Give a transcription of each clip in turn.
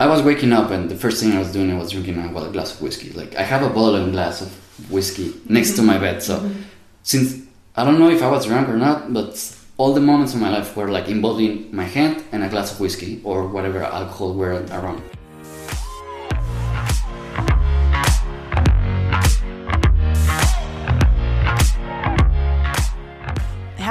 I was waking up and the first thing I was doing I was drinking a, well, a glass of whiskey. Like I have a bottle and glass of whiskey next to my mm-hmm. bed. So mm-hmm. since I don't know if I was drunk or not, but all the moments in my life were like involving my hand and a glass of whiskey or whatever alcohol were around.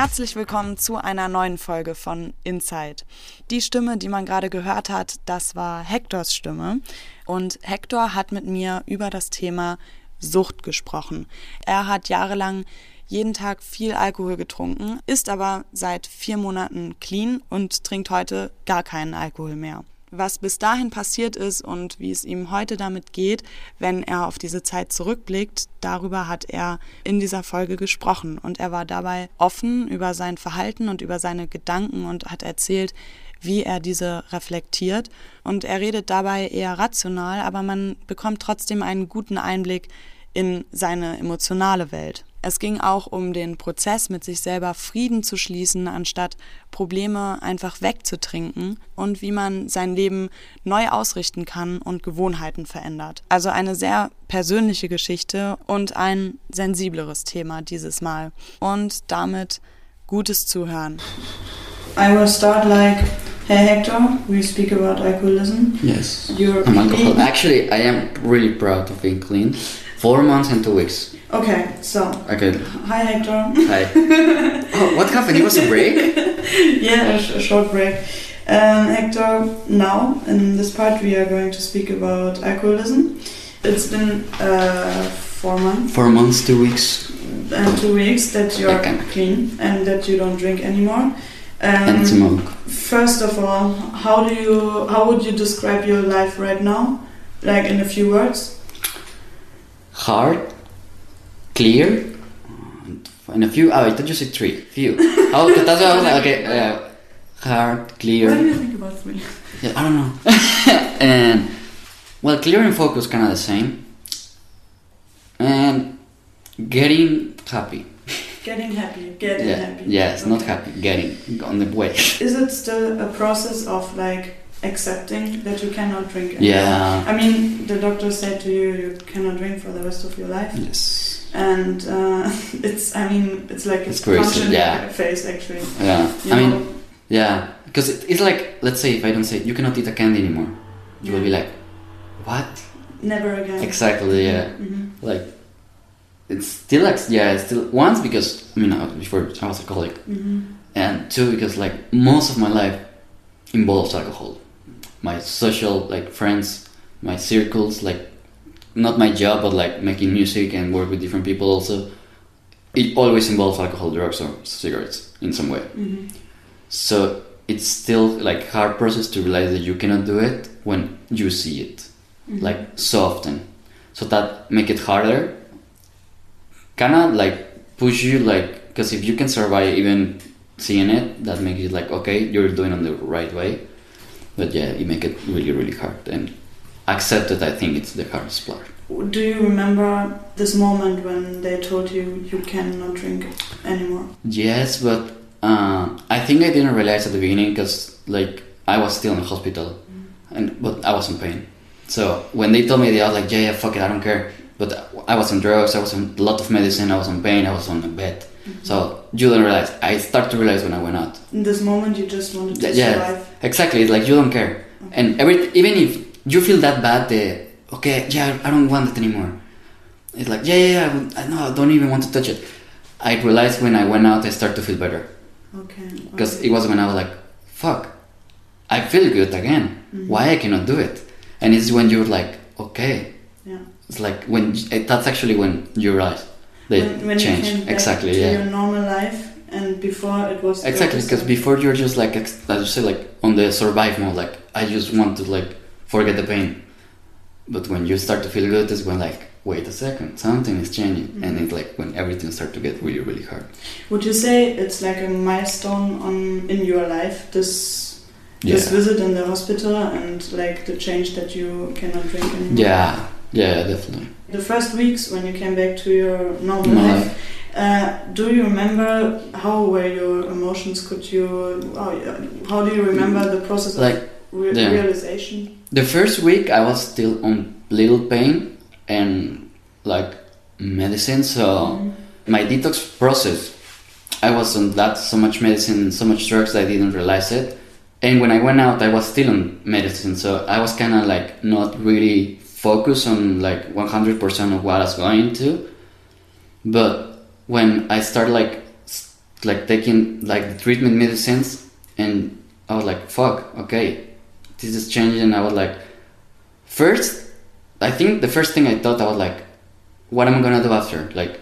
Herzlich willkommen zu einer neuen Folge von Inside. Die Stimme, die man gerade gehört hat, das war Hectors Stimme. Und Hector hat mit mir über das Thema Sucht gesprochen. Er hat jahrelang jeden Tag viel Alkohol getrunken, ist aber seit vier Monaten clean und trinkt heute gar keinen Alkohol mehr was bis dahin passiert ist und wie es ihm heute damit geht, wenn er auf diese Zeit zurückblickt, darüber hat er in dieser Folge gesprochen und er war dabei offen über sein Verhalten und über seine Gedanken und hat erzählt, wie er diese reflektiert und er redet dabei eher rational, aber man bekommt trotzdem einen guten Einblick in seine emotionale Welt. Es ging auch um den Prozess, mit sich selber Frieden zu schließen, anstatt Probleme einfach wegzutrinken und wie man sein Leben neu ausrichten kann und Gewohnheiten verändert. Also eine sehr persönliche Geschichte und ein sensibleres Thema dieses Mal. Und damit gutes Zuhören. I will start like, hey Hector, we speak about alcoholism. Yes. You're I'm alcohol. clean. Actually, I am really proud of being clean. Four months and two weeks. Okay, so Okay. hi Hector. Hi. oh, what happened? It was a break? yeah, a, sh- a short break. Um, Hector, now in this part we are going to speak about alcoholism. It's been uh, four months Four months, two weeks, and two weeks that you're Okay. clean and that you don't drink anymore. Um, and smoke. First of all, how do you how would you describe your life right now? Like in a few words? Hard, clear, and a few. Oh, I thought you said three. Few. Oh, that's what I was like. Okay. Uh, hard, clear. What do you think about three? Yeah, I don't know. and well, clear and focus kind of the same. And getting happy. Getting happy, getting yeah. happy. Yes, not happy. Getting on the way. Is it still a process of like accepting that you cannot drink anymore? Yeah. I mean, the doctor said to you you cannot drink for the rest of your life, Yes. And uh, it's. I mean, it's like It's a punch yeah. actually. Yeah. You I mean, yeah, because it, it's like let's say if I don't say you cannot eat a candy anymore, you will be like, what? never again. Exactly. Yeah. hmm Like, it's still like yeah, it's still once because I mean I was- before I was alcoholic, hmm and two because like most of my life involves alcohol. My social like friends, my circles, like not my job, but like making music and work with different people also. It always involves alcohol, drugs, or cigarettes in some way. hmm So it's still like hard process to realize that you cannot do it when you see it Mm-hmm. like so often. So that make it harder. Kinda like push you like because if you can survive even seeing it, that makes it like okay, you're doing it the right way. But yeah, it make it really really hard and accept it. I think it's the hardest part. Do you remember this moment when they told you you cannot drink anymore? Yes, but uh, I think I didn't realize at the beginning because like I was still in the hospital, and but I was in pain. So when they told me that, I was like, yeah, yeah, fuck it, I don't care. But I was on drugs, I was on a lot of medicine, I was on pain, I was on a bed. So you don't realize. I start to realize when I went out. In this moment, you just wanted to yeah, survive. exactly. It's like you don't care, and every even if you feel that bad, the okay, yeah, I don't want it anymore. It's like yeah, yeah, yeah I know, I don't even want to touch it. I realized when I went out, I start to feel better Okay. because okay. it was when I was like, fuck, I feel good again. Mhm. Why I cannot do it? And it's when you're like, okay, Yeah. it's like when that's actually when you realize they when, when change you came back exactly, yeah. your normal life, and before it was Exactly, because before you're just like, as you say, like on the survive mode, like I just want to like forget the pain. But when you start to feel good, is when like, wait a second, something is changing, and Mhm. it's like when everything starts to get really, really hard. Would you say it's like a milestone on in your life? This Yeah, this visit in the hospital and like the change that you cannot drink anymore. yeah, yeah, definitely. The first weeks when you came back to your normal life, uh, do you remember how were your emotions? Could you how, how do you remember the process of re- yeah. realization? The first week I was still on little pain and like medicine, so mm-hmm. my detox process, I was on that so much medicine, so much drugs I didn't realize it. And when I went out, I was still on medicine, so I was kind of like not really focused on like 100% of what I was going to. But when I started like like taking like the treatment medicines, and I was like, fuck, okay, this is changing. And I was like, first, I think the first thing I thought I was like, what am I gonna do after? Like,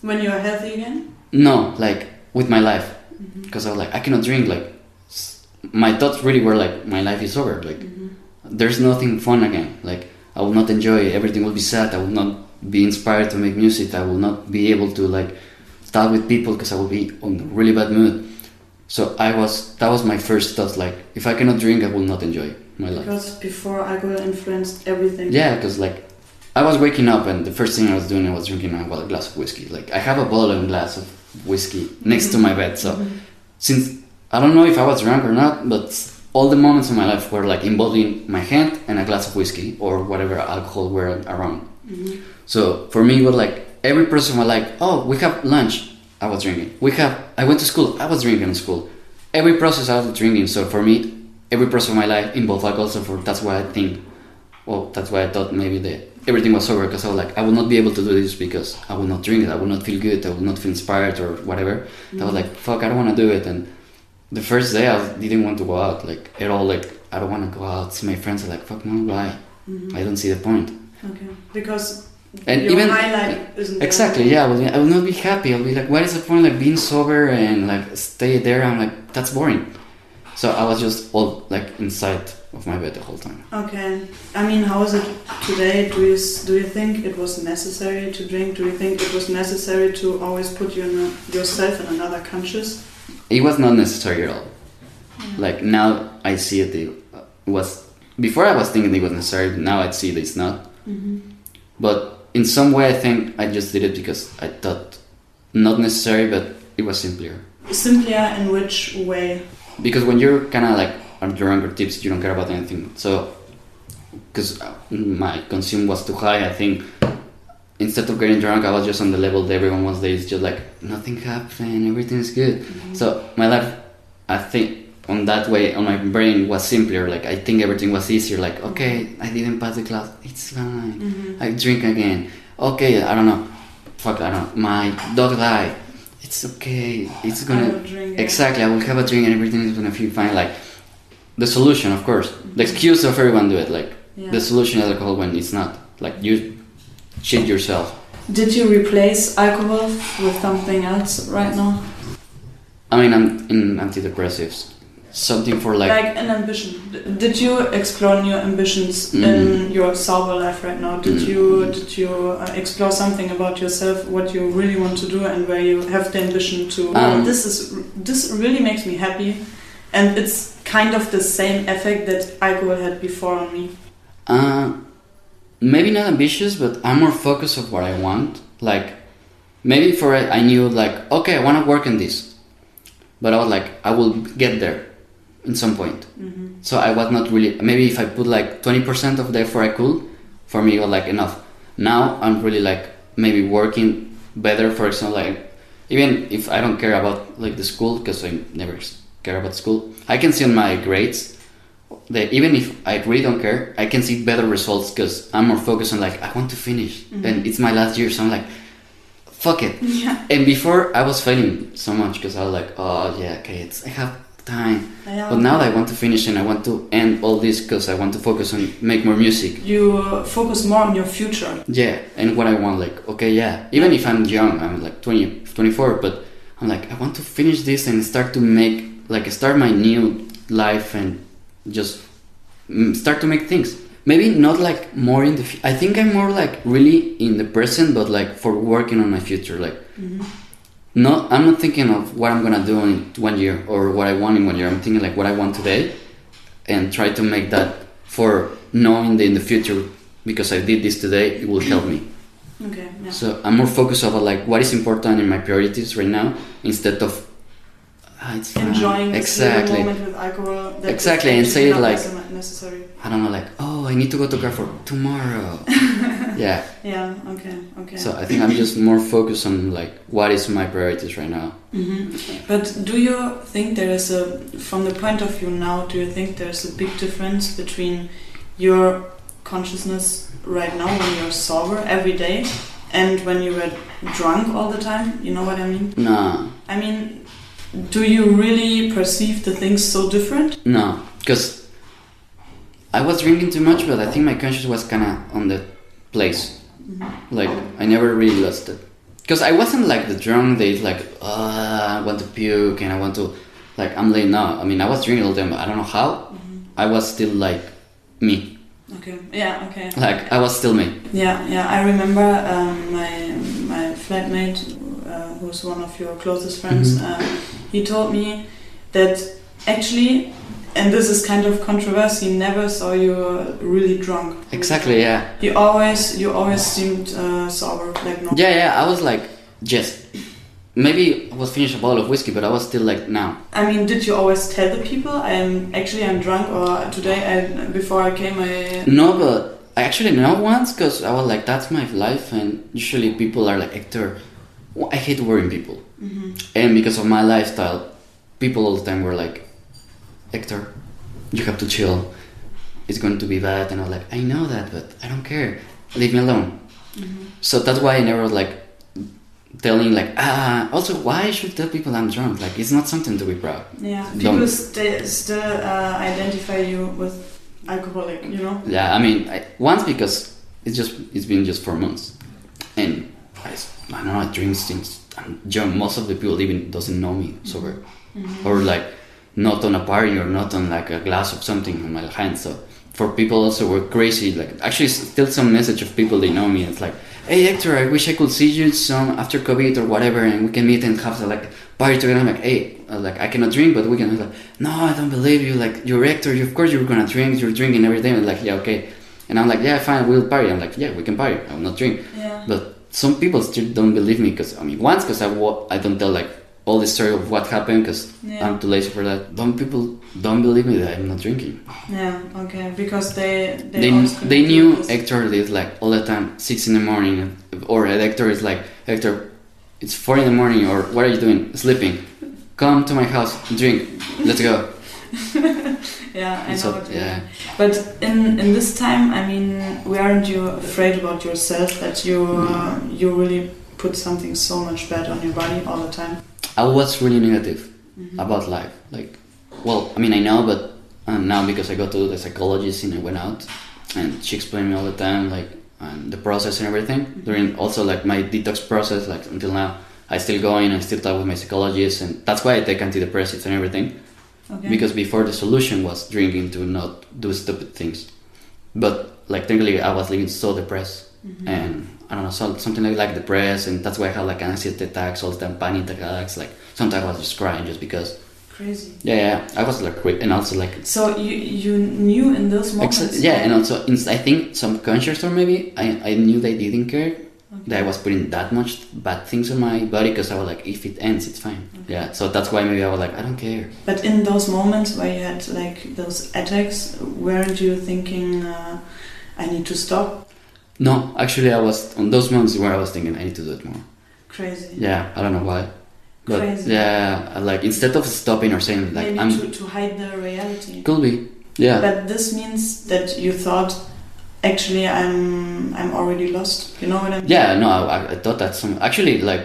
When you're healthy again? no, like with my life, mm-hmm. because I was like, I cannot drink. Like, my thoughts really were like, my life is over. Like, mm-hmm. there's nothing fun again. Like, I will not enjoy. Everything will be sad. I will not be inspired to make music. I will not be able to like talk with people because I will be on a really bad mood. So I was. That was my first thought. Like, if I cannot drink, I will not enjoy my life. Because before alcohol influenced everything. Yeah, because like I was waking up and the first thing I was doing I was drinking a, glass of whiskey. Like I have a bottle and glass of whiskey next to my bed. So mm-hmm. since I don't know if I was drunk or not, but all the moments in my life were like involving my hand and a glass of whiskey or whatever alcohol were around. Mm-hmm. So for me, it was like every person was like, "Oh, we have lunch." I was drinking. We have. I went to school. I was drinking in school. Every process I was drinking. So for me, every process of my life involved alcohol. So for that's why I think. Well, that's why I thought maybe that everything was over because I was like, I will not be able to do this because I will not drink it. I will not feel good. I will not feel inspired or whatever. I was mm-hmm. like, fuck, I don't want to do it. And the first day, I didn't want to go out like at all. Like I don't want to go out. See my friends. are like, fuck no, why? Mm-hmm. I don't see the point. Okay. Because And your even- isn't there. Exactly, yeah. I will, I will not be happy. I'll be like, what is the point like being sober and like stay there? I'm like, that's boring. So I was just all like inside of my bed the whole time. Okay. I mean, how is it today? Do you do you think it was necessary to drink? Do you think it was necessary to always put you in a, yourself in another conscious? It was not necessary at all. Like now I see it, it was before I was thinking it was necessary. But now I see that it's not. Mm-hmm. But in some way, I think I just did it because I thought not necessary, but it was simpler. Simpler in which way? because when you're kind of like on your younger tips you don't care about anything so because uh, my consume was too high i think instead of getting drunk i was just on the level that everyone was there it's just like nothing happened everything is good mm-hmm. so my life i think on that way on my brain was simpler like i think everything was easier like okay i didn't pass the class it's fine mm-hmm. i drink again okay i don't know fuck i don't know my dog died it's okay it's gonna it. Exactly, I will have a drink and everything is gonna feel fine. Like the solution, of course, the mm-hmm. excuse of everyone do it. Like Yeah. the solution is alcohol when it's not. Like you shit yourself. Did you replace alcohol with something else right now? I mean, I'm in antidepressives. Something for like, Like an ambition. Did you explore new ambitions in your sober life right now? Did Mm. you did you uh, explore something about yourself, what you really want to do, and where you have the ambition to? Um, this is this really makes me happy, and it's kind of the same effect that alcohol had before on me. uh, maybe not ambitious, but I'm more focused of what I want. Like maybe for it, I knew like okay, I want to work on this, but I was like I will get there in some point. So I was not really maybe if I put like twenty percent of the effort I could, for me it was like enough. Now I'm really like maybe working better. For example, like even if I don't care about like the school because I never care about school, I can see on my grades that even if I really don't care, I can see better results because I'm more focused on like I want to finish mm-hmm. and it's my last year, so I'm like, fuck it. Yeah. And before I was failing so much because I was like, oh yeah, okay, it's I have time. Yeah. But now I want to finish and I want to end all this because I want to focus on make more music. You uh, focus more on your future. Yeah, and what I want, like, okay, yeah. Even if I'm young, I'm like 20, 24, but I'm like, I want to finish this and start to make, like, start my new life and just mm, start to make things. Maybe not like more in the. F- I think I'm more like really in the present, but like for working on my future. Like, no, I'm not thinking of what I'm gonna do in one year or what I want in one year. I'm thinking like what I want today, and try to make that for knowing that in the future because I did this today, it will help me. Okay. Yeah. So I'm more focused about like what is important in my priorities right now instead of ah, it's fine. enjoying exactly. moment with alcohol. Exactly, and say it like- necessary. I don't know, like, oh, I need to go to Carrefour tomorrow. yeah. Yeah. Okay. Okay. So I think I'm just more focused on like what is my priorities right now. hmm But do you think there is a, from the point of view now, do you think there's a big difference between your consciousness right now when you're sober every day and when you were drunk all the time? You know what I mean? No, I mean, do you really perceive the things so different? no, because I was drinking too much, but I think my conscience was kind of on the place. Like I never really lost it, because I wasn't like the drunk that like, uh, I want to puke and I want to, like I'm late now. I mean, I was drinking all the time, but I don't know how. I was still like me, Okay. Yeah. Okay. like I was still me. Yeah, yeah. I remember um, my my flatmate, who's one of your closest friends. Mhm. Uh, he told me that actually, and this is kind of controversy. Never saw you really drunk. Exactly, yeah. You always you always seemed uh, sober, like no. Yeah, yeah, I was like, just maybe I was finished a bottle of whiskey, but I was still like, now. I mean, did you always tell the people I'm actually I'm drunk or today I before I came I No, but I actually know once because I was like, that's my life, and usually people are like, Hector, well, I hate worrying people. And because of my lifestyle, people all the time were like, Hector, you have to chill. It's going to be bad. And I was like, I know that, but I don't care. Leave me alone. So that's why I never was like telling like ah also why should tell people I'm drunk like it's not something to be proud yeah Don't- people st- still uh, identify you with alcoholic, you know. Yeah, I mean, I, once because it's just it's been just four months, and I, I don't know. I drink since I'm young. Most of the people even doesn't know me sober, or like not on a party or not on like a glass of something in my hand. So for people also we're crazy. Like actually, still some message of people they know me. It's like, hey Hector, I wish I could see you some after COVID or whatever, and we can meet and have like party together. I'm like, hey, uh, like I cannot drink, but we can. Like, no, I don't believe you. Like you're Hector, you, of course you're gonna drink. You're drinking every day. I'm like, yeah, okay. And I'm like, yeah, fine, we'll party. I'm like, yeah, we can party. I will not drink. Yeah. But some people still don't believe me because I mean, once because I wa- I don't tell like all the story of what happened because Yeah. I'm too lazy for that. Don't people don't believe me that I'm not drinking. Yeah, okay, because they they They they knew this. Hector is like all the time six in the morning, or Hector is like Hector, it's four in the morning, or what are you doing? Sleeping. Come to my house, drink. Let's go. Yeah, I know up- what you yeah. mean. But in in this time, I mean, weren't you afraid about yourself that you uh, you really put something so much bad on your body all the time? I was really negative Mhm. about life. Like, well, I mean, I know, but um, now because I go to the psychologist and I went out, and she explained me all the time, like, um, the process and everything. During also like my detox process, like until now, I still go in and still talk with my psychologist, and that's why I take antidepressants and everything. Okay. Because before the solution was drinking to not do stupid things, but like technically I was living so depressed, Mhm. and I don't know, so, something like like depressed, and that's why I had like anxiety attacks all the time, panic attacks. Like sometimes I was just crying just because. Crazy. Yeah, yeah, I was like, and also like, So you you knew in those moments. ex- yeah, and also in, I think subconscious or maybe I, I knew they didn't care Okay. that I was putting that much bad things on my body because I was like, if it ends, it's fine. Yeah, so that's why maybe I was like, I don't care. But in those moments where you had like those attacks, weren't you thinking, uh, I need to stop? No, actually, I was on those moments where I was thinking I need to do it more. Crazy. Yeah, I don't know why, but Crazy. yeah, like instead of stopping or saying like Maybe I'm to, to hide the reality. could be, yeah, But this means that you thought, actually, I'm I'm already lost. You know what I mean? yeah. No, I, I thought that some actually like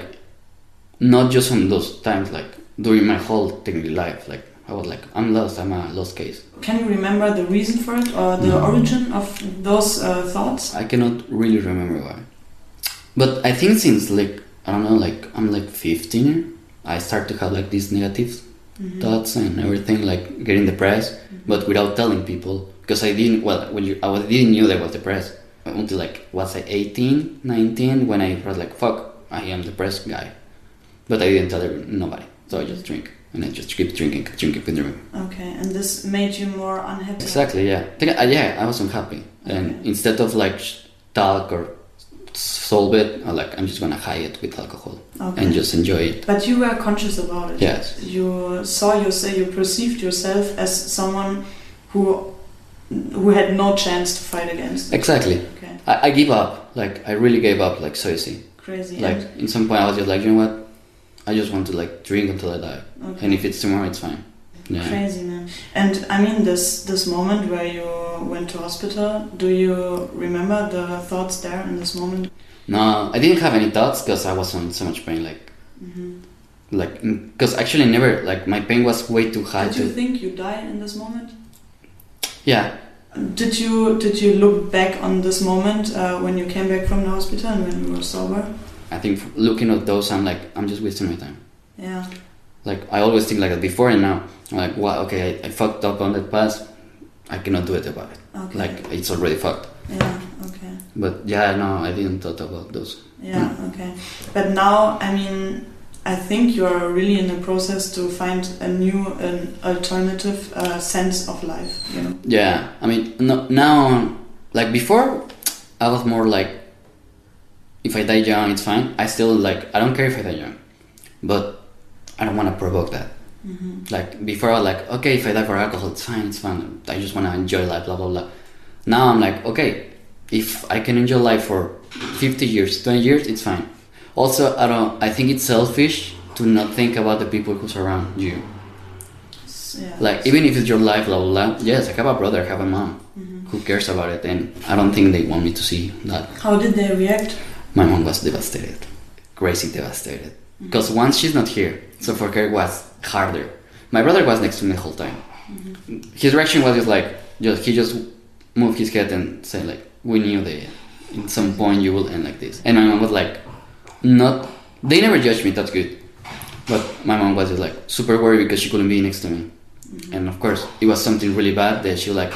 not just on those times, like during my whole technically life, like I was like I'm lost, I'm a lost case. Can you remember the reason for it or the No. origin of those uh, thoughts? I cannot really remember why, but I think since like I don't know, like I'm like 15, I start to have like these negative Mhm. thoughts and everything, like getting depressed, but without telling people because I didn't. Well, when you, I was, didn't knew that I was depressed until like was I 18, 19 when I was like, "Fuck, I am depressed guy," but I didn't tell nobody, so I just drink and I just keep drinking, drinking, drinking. Okay, and this made you more unhappy. Exactly, yeah. Uh, yeah, I was unhappy, and Okay. instead of like talk or solve it, I like I'm just gonna hide it with alcohol Okay. and just enjoy it. But you were conscious about it. Yes. You saw yourself, you perceived yourself as someone who who had no chance to fight against. Exactly. Okay. I, I give up. Like I really gave up. Like so easy. Crazy. Like in some point, I was just like, you know what? I just want to like drink until I die, okay. and if it's tomorrow, it's fine. Yeah. Crazy man. And I mean this this moment where you went to hospital, do you remember the thoughts there in this moment? No, I didn't have any thoughts because I was on so much pain. Like, hmm like because actually never like my pain was way too high. Did you think you died in this moment? Yeah, Did you did you look back on this moment uh, when you came back from the hospital and when you were sober? I think looking at those, I'm like, I'm just wasting my time. Yeah. Like I always think like that before and now. I'm like, wow, okay, I, I fucked up on that past. I cannot do it about it. Okay. Like it's already fucked. yeah. Okay. But yeah, no, I didn't thought about those. Yeah. Okay. But now, I mean, I think you are really in the process to find a new, an alternative uh, sense of life. You know. Yeah, I mean, no, now, like before, I was more like, if I die young, it's fine. I still like, I don't care if I die young, but I don't want to provoke that. hmm Like before, I was like, okay, if I die for alcohol, it's fine, it's fine. I just want to enjoy life, blah blah blah. Now I'm like, okay, if I can enjoy life for 50 years, 20 years, it's fine. Also, I don't. I think it's selfish to not think about the people who surround you. Yeah. Like even if it's your life, blah blah blah. Yes, I have a brother, I have a mom. Mhm. Who cares about it? And I don't think they want me to see that. How did they react? My mom was devastated, crazy devastated. Because once she's not here, so for her it was harder. My brother was next to me the whole time. His reaction was just like, just he just moved his head and said like, "We knew that in some point you will end like this." And my mom was like, "Not." They never judged me. That's good. But my mom was just like super worried because she couldn't be next to me. Mm-hmm. And of course, it was something really bad that she like,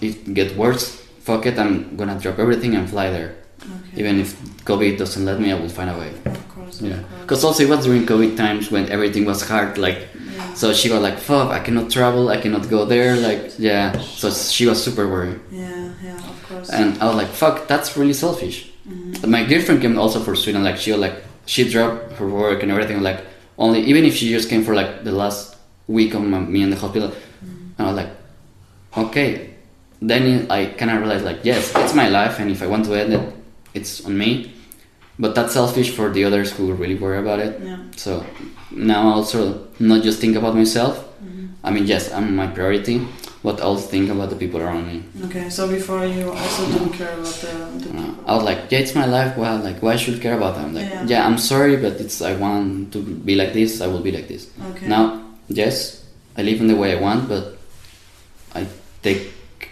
it get worse. Fuck it, I'm gonna drop everything and fly there. Okay. Even if COVID doesn't let me, I will find a way. Of course. Yeah. Because also it was during COVID times when everything was hard. Like, Yeah. so she was like, "Fuck, I cannot travel. I cannot go there." Like, yeah. So she was super worried, Yeah. Yeah. Of course. and I was like, "Fuck, that's really selfish." My girlfriend came also for Sweden. Like, she like, she dropped her work and everything. Like, only even if she just came for like the last week of my, me in the hospital, and I was like, okay. Then I kind of realized like, yes, it's my life, and if I want to end it, it's on me. But that's selfish for the others who really worry about it. Yeah. So now I also not just think about myself. Mhm. I mean, yes, I'm my priority, but I also think about the people around me. Okay. So before you also didn't care about the. the Uh, people. I was like, yeah, it's my life. Well, like, why should I care about them? Like, Yeah. yeah. I'm sorry, but it's I want to be like this. I will be like this. Okay. Now, yes, I live in the way I want, but I take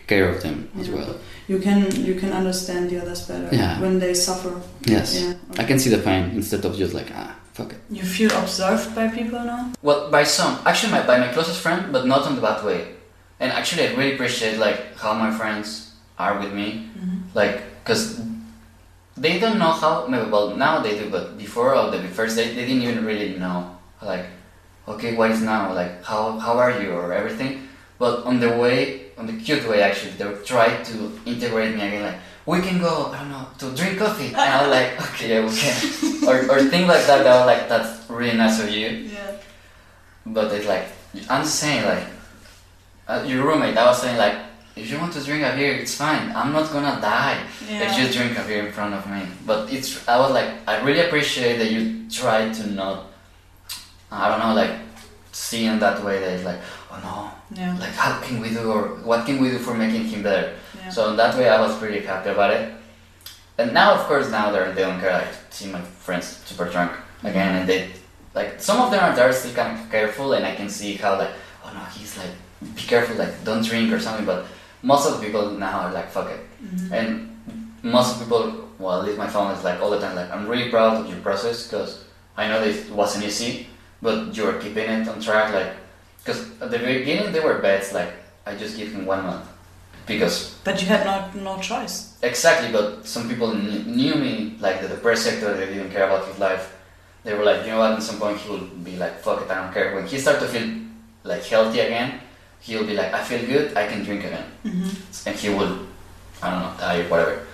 care of them as well. You can you can understand the others better Yeah. when they suffer. Yes, Yeah. I can see the pain instead of just like ah, fuck it. You feel observed by people now. Well, by some, actually, my, by my closest friend, but not in the bad way. And actually, I really appreciate like how my friends are with me, Mhm. like because they don't know how. Maybe well now they do, but before or the first day, they didn't even really know like, okay, what is now? Like how how are you or everything. But on the way, on the cute way, actually, they try to integrate me again. Like we can go, I don't know, to drink coffee, and I was like, okay, yeah, we can, or or things like that. That was like that's really nice of you. Yeah. But it's like I'm saying like uh, your roommate. I was saying like if you want to drink a beer, it's fine. I'm not gonna die Yeah. if you drink a beer in front of me. But it's I was like I really appreciate that you try to not I don't know like see in that way that it's like oh no Yeah. like how can we do or what can we do for making him better. Yeah. So in that way I was pretty happy about it. And now of course now they're they don't care. I see my friends super drunk again and they like some of them are there still kind of careful and I can see how like oh no he's like be careful like don't drink or something but most of the people now are like fuck it Mhm. and most of people well at least my family is like all the time like I'm really proud of your process because I know that it wasn't easy but you are keeping it on track like because at the beginning they were bets like I just give him one month because But you had no no choice. Exactly, but some people kn- knew me, like the depressed Hector, they didn't care about his life. They were like, you know what, at some point he will be like, fuck it, I don't care. When he started to feel like healthy again, he'll be like, I feel good, I can drink again. Mm-hmm. And he will, I don't know, die or whatever.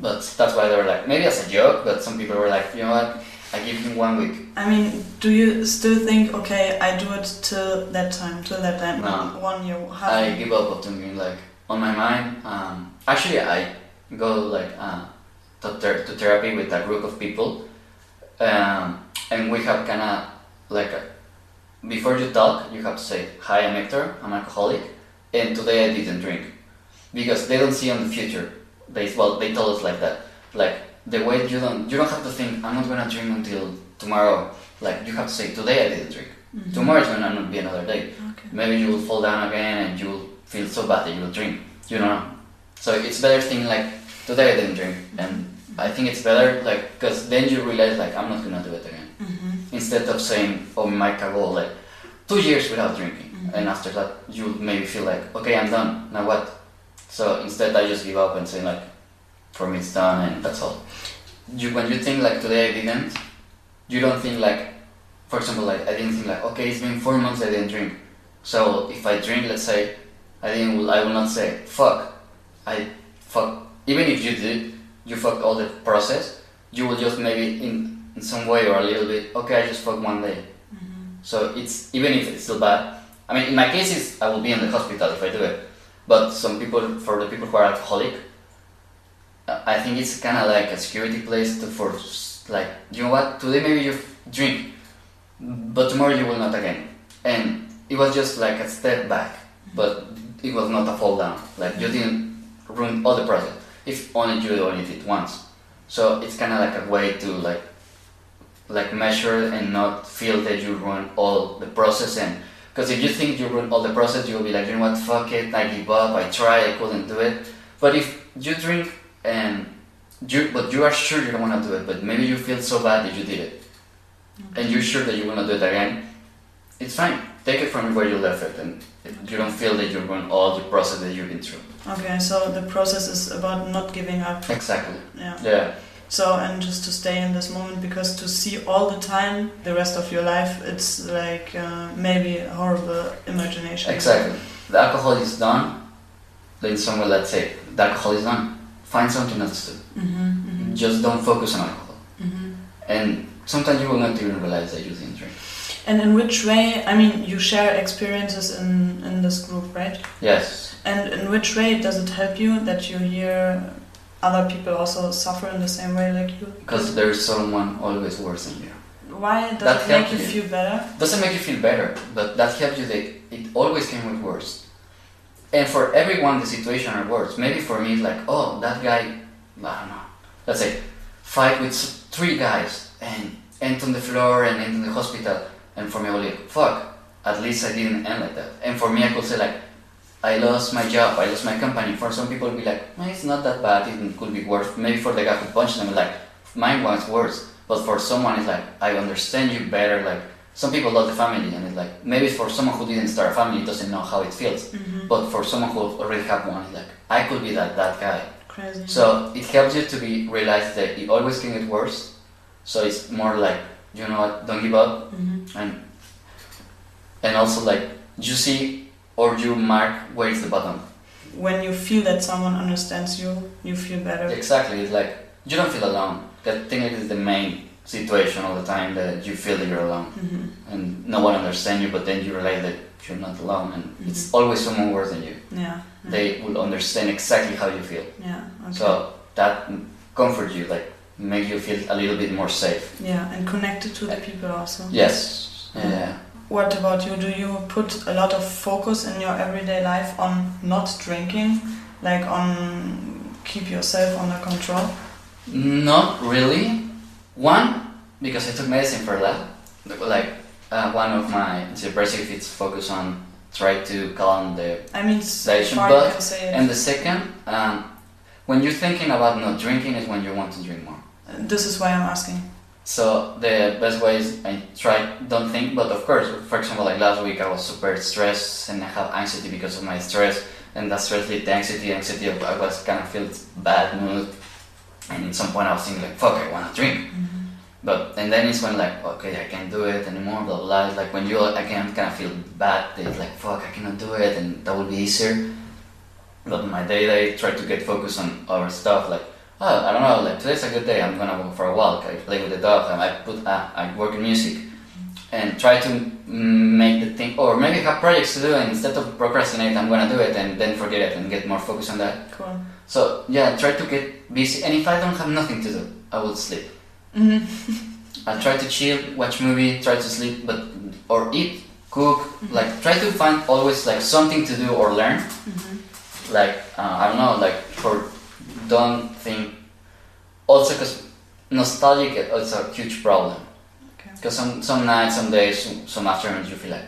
but that's why they were like maybe as a joke, but some people were like, you know what, I give him one week. I mean, do you still think, okay, I do it till that time, till that time, No. one year, half I give up on thinking like on my mind. Um, actually, I go like uh, to, ther- to therapy with a group of people, um, and we have kind of like a, before you talk, you have to say, "Hi, I'm Hector. I'm alcoholic, and today I didn't drink," because they don't see on the future. They well, they told us like that. Like the way you don't you don't have to think, "I'm not gonna drink until tomorrow." Like you have to say, "Today I didn't drink. Mhm. Tomorrow is gonna not be another day." Okay. maybe you will fall down again and you will feel so bad that you will drink. You know. So it's better thinking like today I didn't drink, and I think it's better like because then you realize like I'm not gonna do it again. Instead of saying oh my go like two years without drinking, Mhm. and after that you maybe feel like okay I'm done now what. So instead I just give up and say like for me it's done and that's all. You when you think like today I didn't, you don't think like for example like I didn't think like okay it's been four months I didn't drink. So if I drink, let's say, I didn't. I will not say fuck. I fuck. Even if you did, you fucked all the process. You will just maybe in in some way or a little bit. Okay, I just fucked one day. Mhm. So it's even if it's still bad. I mean, in my cases, I will be in the hospital if I do it. But some people, for the people who are alcoholic, I think it's kind of like a security place to for like you know what today maybe you drink, but tomorrow you will not again. And it was just like a step back, but it was not a fall down. Like you didn't ruin all the project If only you only did once. So it's kind of like a way to like like measure and not feel that you ruin all the process and because if you think you ruin all the process you'll be like you know what? Fuck it. I give up. I tried I couldn't do it. But if you drink and you but you are sure you don't want to do it but maybe you feel so bad that you did it. And you're sure that you want to do it again it's fine. Take it from where you left it and you don't feel that you ruin all the process that you've been through. Okay, so the process is about not giving up. exactly. Yeah. yeah So and just to stay in this moment because to see all the time the rest of your life, it's like uh, maybe a horrible imagination. Exactly. The alcohol is done. Then someone, let's say, the alcohol is done. Find something else to do. Mm-hmm, mm-hmm, Just don't focus on alcohol. mm-hmm. And sometimes you will not even realize that you didn't drink. And in which way? I mean, you share experiences in in this group, right? Yes. And in which way does it help you that you hear other people also suffer in the same way like you? Because there is someone always worse than you. Why does That it make you you. feel better? Doesn't make you feel better, but that helps you that it always came with worse. And for everyone, the situation are worse. Maybe for me, it's like, oh, that guy, I don't know. Let's say, fight with three guys and end on the floor and end in the hospital. And for me, I was like, fuck, at least I didn't end like that. And for me, I could say like, I lost my job, I lost my company. For some people, be like, "Eh, it's not that bad. It could be worse. Maybe for the guy who punched them, like, mine was worse. But for someone, it's like, I understand you better. Like, some people love the family, and it's like, maybe for someone who didn't start a family, doesn't know how it feels. Mm-hmm. But for someone who already have one, it's like, I could be that that guy. Crazy. So it helps you to be realize that it always can get worse. So it's more like, you know what, don't give up, hmm and and also like you see or you mark where is the bottom. When you feel that someone understands you, you feel better. Exactly, it's like you don't feel alone. Think it is the main situation all the time that you feel that you're alone hmm and no one understands you, but then you realize that you're not alone and it's always someone worse than you. Yeah. yeah. They will understand exactly how you feel. Yeah. Okay. So that comfort you, like make you feel a little bit more safe. yeah, and connected to the people also. Yes. Yeah. What about you? Do you put a lot of focus in your everyday life on not drinking, like on keep yourself under control? Not really. One, because I took medicine for that. Like uh, one of my depressive it's focused on try to calm the I mean, but- you say it. and the second um, when you're thinking about not drinking is when you want to drink more. this is why I'm asking. So the best way is I try don't think, but of course, for example, like last week I was super stressed and I have anxiety because of my stress, and that stress led to anxiety. Anxiety, I was kind of feel bad mood, and at some point I was thinking like, fuck, I wanna drink. Mm-hmm. But and then it's when like, okay, I can't do it anymore. Blah blah. blah. Like when you again kind of feel bad, it's like, fuck, I cannot do it, and that would be easier. But my day, I try to get focused on other stuff like oh, I don't know, like today's a good day. I'm gonna go for a walk. I play with the dog. and I put, uh, I work in music, and try to make the thing, or maybe have projects to do. And instead of procrastinate, I'm gonna do it, and then forget it, and get more focus on that. Cool. So yeah, try to get busy. And if I don't have nothing to do, I will sleep. hmm I'll try to chill, watch movie, try to sleep, but or eat, cook. Like try to find always like something to do or learn. Like uh, I don't know, like for don't think. Also, because nostalgic is a huge problem. Okay. Because some some nights, some days, some, some afternoons, you feel like,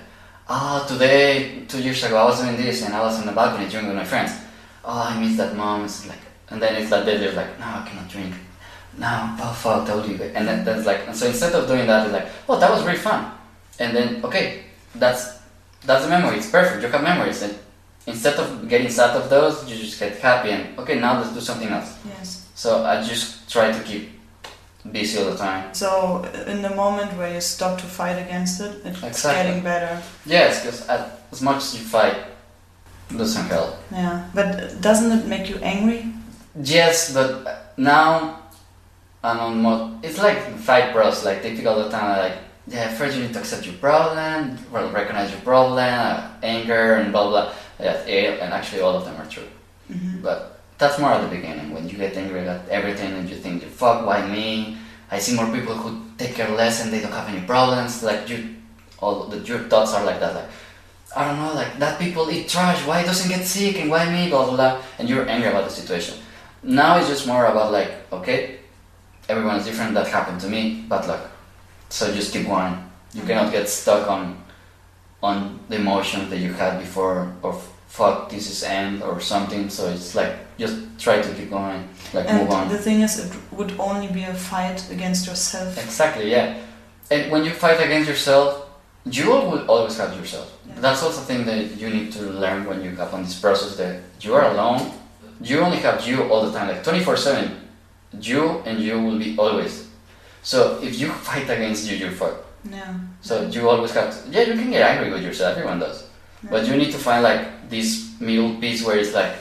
ah, today, two years ago, I was doing this, and I was on the balcony drinking with my friends. Oh, I miss that moment. It's like, and then it's that day, they're like, no, I cannot drink. No, oh fuck, told you. And then that's like, and so instead of doing that, it's like, oh, that was really fun. And then, okay, that's that's the memory. It's perfect. You have memories, and instead of getting sad of those, you just get happy and okay, now let's do something else. Yes. So I just try to keep busy all the time. So in the moment where you stop to fight against it, it's Exactly. getting better. Yes, because as much as you fight, it doesn't help. Yeah. But doesn't it make you angry? Yes, but now I'm on more. It's like fight bros, like they pick all the time. Like, yeah, first you need to accept your problem, well, recognize your problem, uh, anger, and blah blah. Eh, and actually all of them are true. hmm But that's more at the beginning when you get angry at everything and you think, you fuck, why me? I see more people who take care less and they don't have any problems. Like you, all the your thoughts are like that. Like I don't know, like that people eat trash. Why doesn't get sick and why me? Blah blah blah. And you're angry about the situation. Now it's just more about like, okay, everyone is different. That happened to me, but like, so just keep going. You cannot get stuck on on the emotion that you had before of fuck this is end or something. So it's like just try to keep going, like And move on. the thing is, it would only be a fight against yourself. Exactly, yeah. And when you fight against yourself, you will always have yourself. Yeah. That's also a thing that you need to learn when you have on this process that you are alone. You only have you all the time, like 24 7. You and you will be always. So if you fight against you, you're fucked. Yeah. So you always have to, yeah, you can get angry with yourself, everyone does. But you need to find like this middle piece where it's like,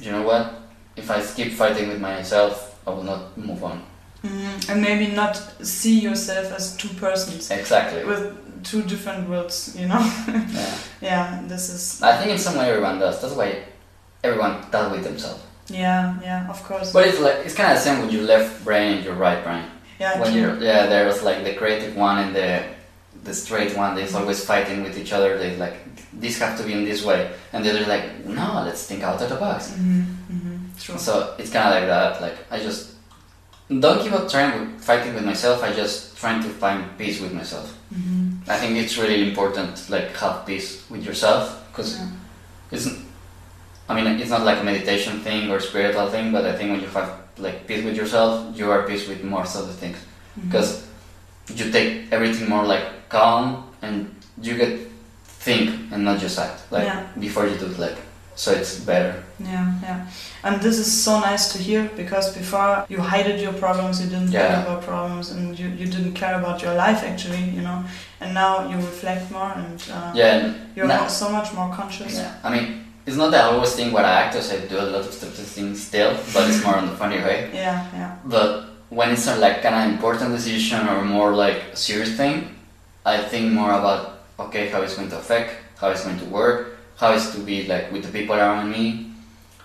you know what? If I keep fighting with myself, I will not move on. Mhm. And maybe not see yourself as two persons Exactly. with two different worlds, you know? Yeah. yeah, this is. I think in some way everyone does. That's why everyone does with themselves. Yeah, yeah, of course. But it's like it's kind of the same with your left brain and your right brain. Yeah, when you're yeah, there's like the creative one and the the straight one. They're always fighting with each other. They like this have to be in this way, and the other like no, let's think out of the box. hmm hmm True. So it's kind of like that. Like I just don't give up trying with fighting with myself. I just trying to find peace with myself. hmm I think it's really important, like have peace with yourself, because Yeah. it's. I mean, it's not like a meditation thing or spiritual thing, but I think when you have like peace with yourself, you are peace with most of the things, Mhm. because you take everything more like calm and you get think and not just act like Yeah. before you do it, like so it's better. Yeah, yeah. And this is so nice to hear because before you hided your problems, you didn't Yeah. think about problems, and you, you didn't care about your life actually, you know. And now you reflect more and uh, Yeah, and you're now- so much more conscious. Yeah, I mean, it's not that I always think what I act as. I do a lot of stupid things still, but it's more on the funny way. Yeah, yeah. But when it's a like kind of important decision or more like serious thing, I think more about okay how it's going to affect, how it's going to work, how it's to be like with the people around me.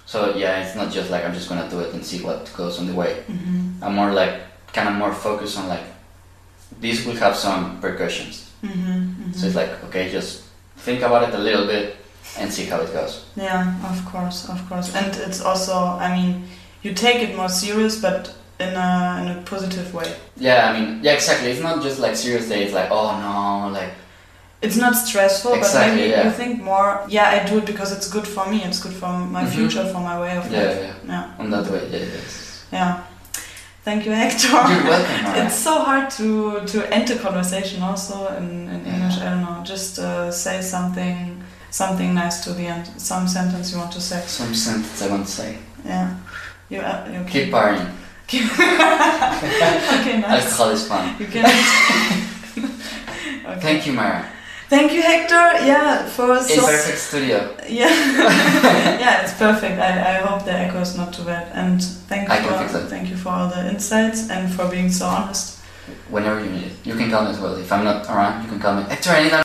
So yeah, it's not just like I'm just gonna do it and see what goes on the way. hmm I'm more like kind of more focused on like this will have some repercussions. hmm So it's like okay, just think about it a little bit and see how it goes. Yeah, of course, of course. And it's also, I mean, you take it more serious, but in a, in a positive way. Yeah, I mean, yeah, exactly. It's not just like serious day. It's like oh no, like It's not stressful, Exactly, but maybe yeah. you think more, yeah, I do it because it's good for me, it's good for my Mhm. future, for my way of yeah, life. yeah, Yeah, on that way, yeah, yes. yeah. Thank you, Hector. You're welcome. It's so hard to, to end the conversation also in, in Yeah. English. I don't know. Just uh, say something something nice to the end. Some sentence you want to say. Some sentence I want to say. Yeah. You, uh, you Keep partying. okay, nice. Alcohol is fun. You can. okay. Thank you, Mara. Thank you, Hector. Yeah, for It's so perfect studio. yeah, yeah, it's perfect. I, I hope the echo is not too bad. And thank you I can for fix it. thank you for all the insights and for being so honest. Whenever you need it. You can call me as well. If I'm not around, you can call me. Hector, anytime.